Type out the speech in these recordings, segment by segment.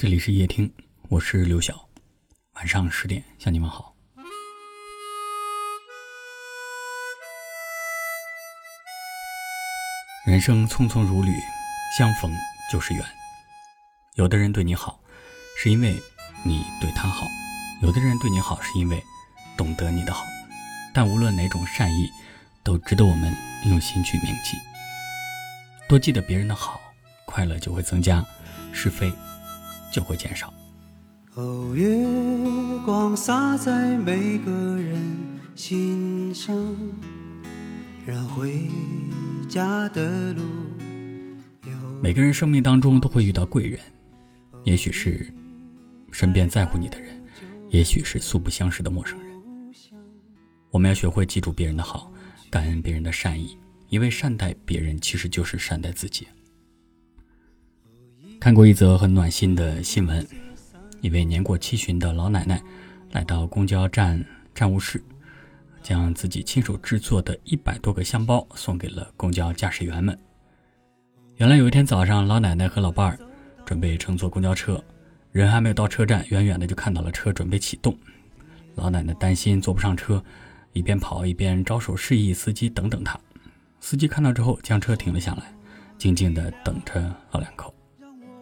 这里是夜听，我是刘晓。晚上十点向你们好。人生匆匆如旅，相逢就是缘。有的人对你好，是因为你对他好；有的人对你好，是因为懂得你的好。但无论哪种善意，都值得我们用心去铭记。多记得别人的好，快乐就会增加，是非。就会减少。哦，月光洒在每个人心上，让回家的路。每个人生命当中都会遇到贵人，也许是身边在乎你的人，也许是素不相识的陌生人。我们要学会记住别人的好，感恩别人的善意，因为善待别人其实就是善待自己。看过一则很暖心的新闻，一位年过七旬的老奶奶来到公交站站务室，将自己亲手制作的一百多个香包送给了公交驾驶员们。原来有一天早上，老奶奶和老伴儿准备乘坐公交车，人还没有到车站，远远的就看到了车准备启动。老奶奶担心坐不上车，一边跑一边招手示意司机等等她。司机看到之后，将车停了下来，静静的等着老两口。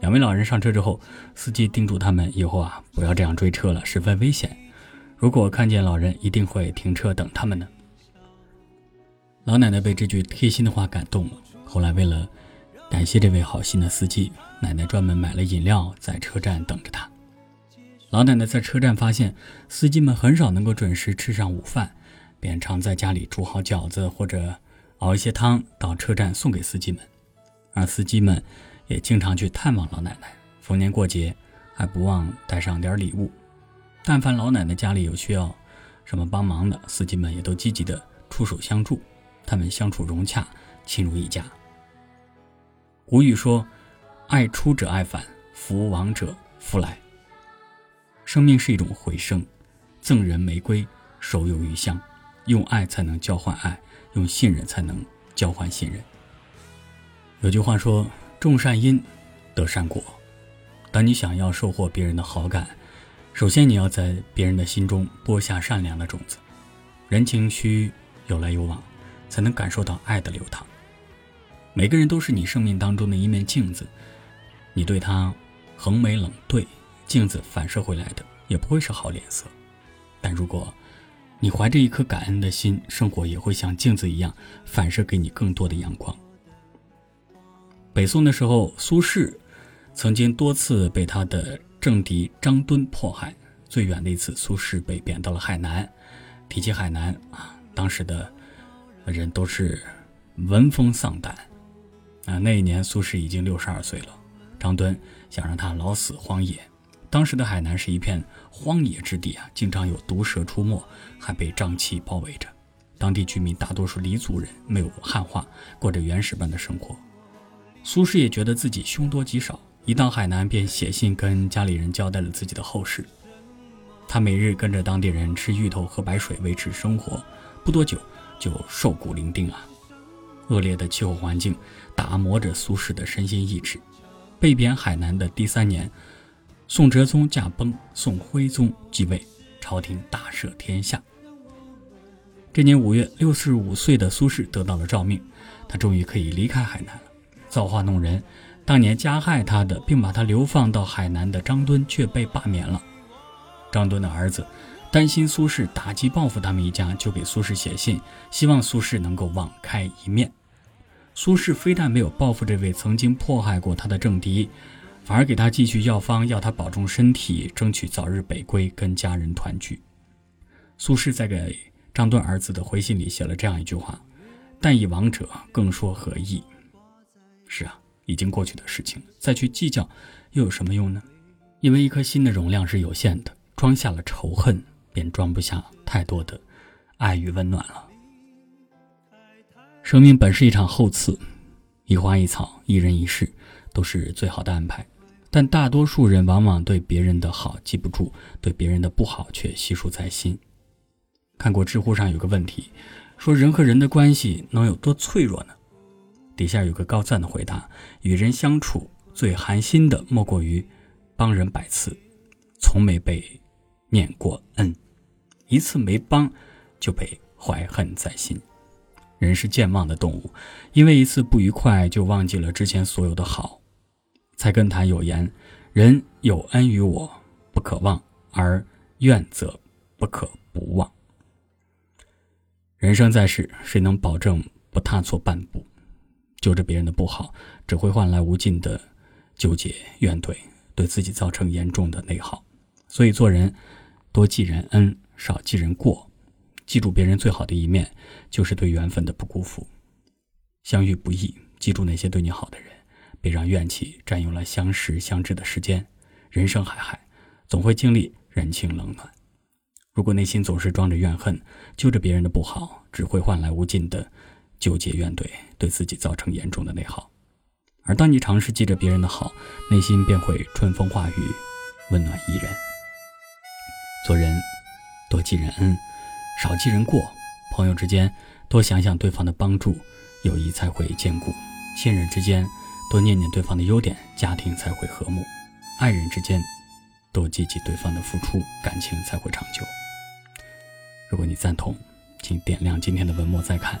两位老人上车之后，司机叮嘱他们以后啊不要这样追车了，十分危险。如果看见老人，一定会停车等他们的。老奶奶被这句贴心的话感动了。后来为了感谢这位好心的司机，奶奶专门买了饮料在车站等着他。老奶奶在车站发现司机们很少能够准时吃上午饭，便常在家里煮好饺子或者熬一些汤到车站送给司机们，而司机们。也经常去探望老奶奶，逢年过节还不忘带上点礼物。但凡老奶奶家里有需要什么帮忙的，司机们也都积极的出手相助。他们相处融洽，亲如一家。古语说：“爱出者爱返，福往者福来。”生命是一种回声，赠人玫瑰，手有余香。用爱才能交换爱，用信任才能交换信任。有句话说。种善因，得善果。当你想要收获别人的好感，首先你要在别人的心中播下善良的种子。人情需有来有往，才能感受到爱的流淌。每个人都是你生命当中的一面镜子，你对他横眉冷对，镜子反射回来的也不会是好脸色。但如果你怀着一颗感恩的心，生活也会像镜子一样反射给你更多的阳光。北宋的时候，苏轼曾经多次被他的政敌张敦迫害。最远的一次，苏轼被贬到了海南。提起海南啊，当时的人都是闻风丧胆。啊，那一年苏轼已经六十二岁了。张敦想让他老死荒野。当时的海南是一片荒野之地啊，经常有毒蛇出没，还被瘴气包围着。当地居民大多数黎族人，没有汉化，过着原始般的生活。苏轼也觉得自己凶多吉少，一到海南便写信跟家里人交代了自己的后事。他每日跟着当地人吃芋头、喝白水维持生活，不多久就瘦骨伶仃啊。恶劣的气候环境打磨着苏轼的身心意志。被贬海南的第三年，宋哲宗驾崩，宋徽宗继位，朝廷大赦天下。这年五月，六十五岁的苏轼得到了诏命，他终于可以离开海南。造化弄人，当年加害他的，并把他流放到海南的张敦却被罢免了。张敦的儿子担心苏轼打击报复他们一家，就给苏轼写信，希望苏轼能够网开一面。苏轼非但没有报复这位曾经迫害过他的政敌，反而给他寄去药方，要他保重身体，争取早日北归，跟家人团聚。苏轼在给张敦儿子的回信里写了这样一句话：“但以亡者，更说何意？”是啊，已经过去的事情，再去计较又有什么用呢？因为一颗心的容量是有限的，装下了仇恨，便装不下太多的爱与温暖了。生命本是一场厚赐，一花一草，一人一世，都是最好的安排。但大多数人往往对别人的好记不住，对别人的不好却悉数在心。看过知乎上有个问题，说人和人的关系能有多脆弱呢？底下有个高赞的回答：与人相处最寒心的，莫过于帮人百次，从没被念过恩；一次没帮，就被怀恨在心。人是健忘的动物，因为一次不愉快就忘记了之前所有的好。菜根谭有言：“人有恩于我，不可忘；而怨则不可不忘。”人生在世，谁能保证不踏错半步？揪着别人的不好，只会换来无尽的纠结怨怼，对自己造成严重的内耗。所以做人，多记人恩，少记人过。记住别人最好的一面，就是对缘分的不辜负。相遇不易，记住那些对你好的人，别让怨气占用了相识相知的时间。人生海海，总会经历人情冷暖。如果内心总是装着怨恨，揪着别人的不好，只会换来无尽的纠结怨怼，对自己造成严重的内耗。而当你尝试记着别人的好，内心便会春风化雨，温暖宜人。做人多记人恩。少记人过，朋友之间多想想对方的帮助，友谊才会坚固；亲人之间多念念对方的优点，家庭才会和睦；爱人之间多记记对方的付出，感情才会长久。如果你赞同，请点亮今天的文末再看，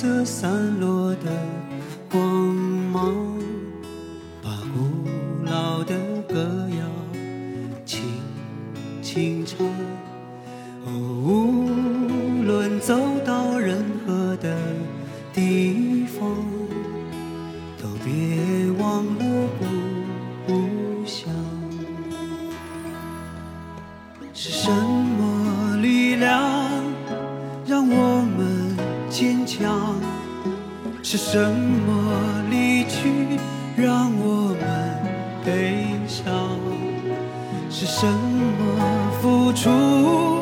色散落的什么付出？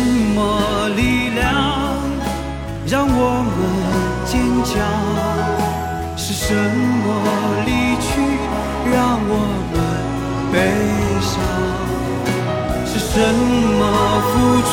什么力量让我们？坚强是什么？离去让我们悲伤，是什么付出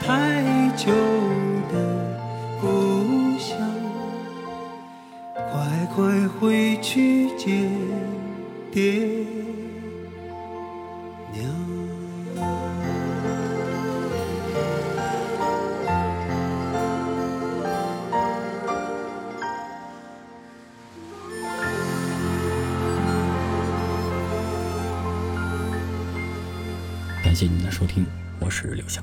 太久的故乡，快快回去见爹娘。感谢您的收听，我是刘晓，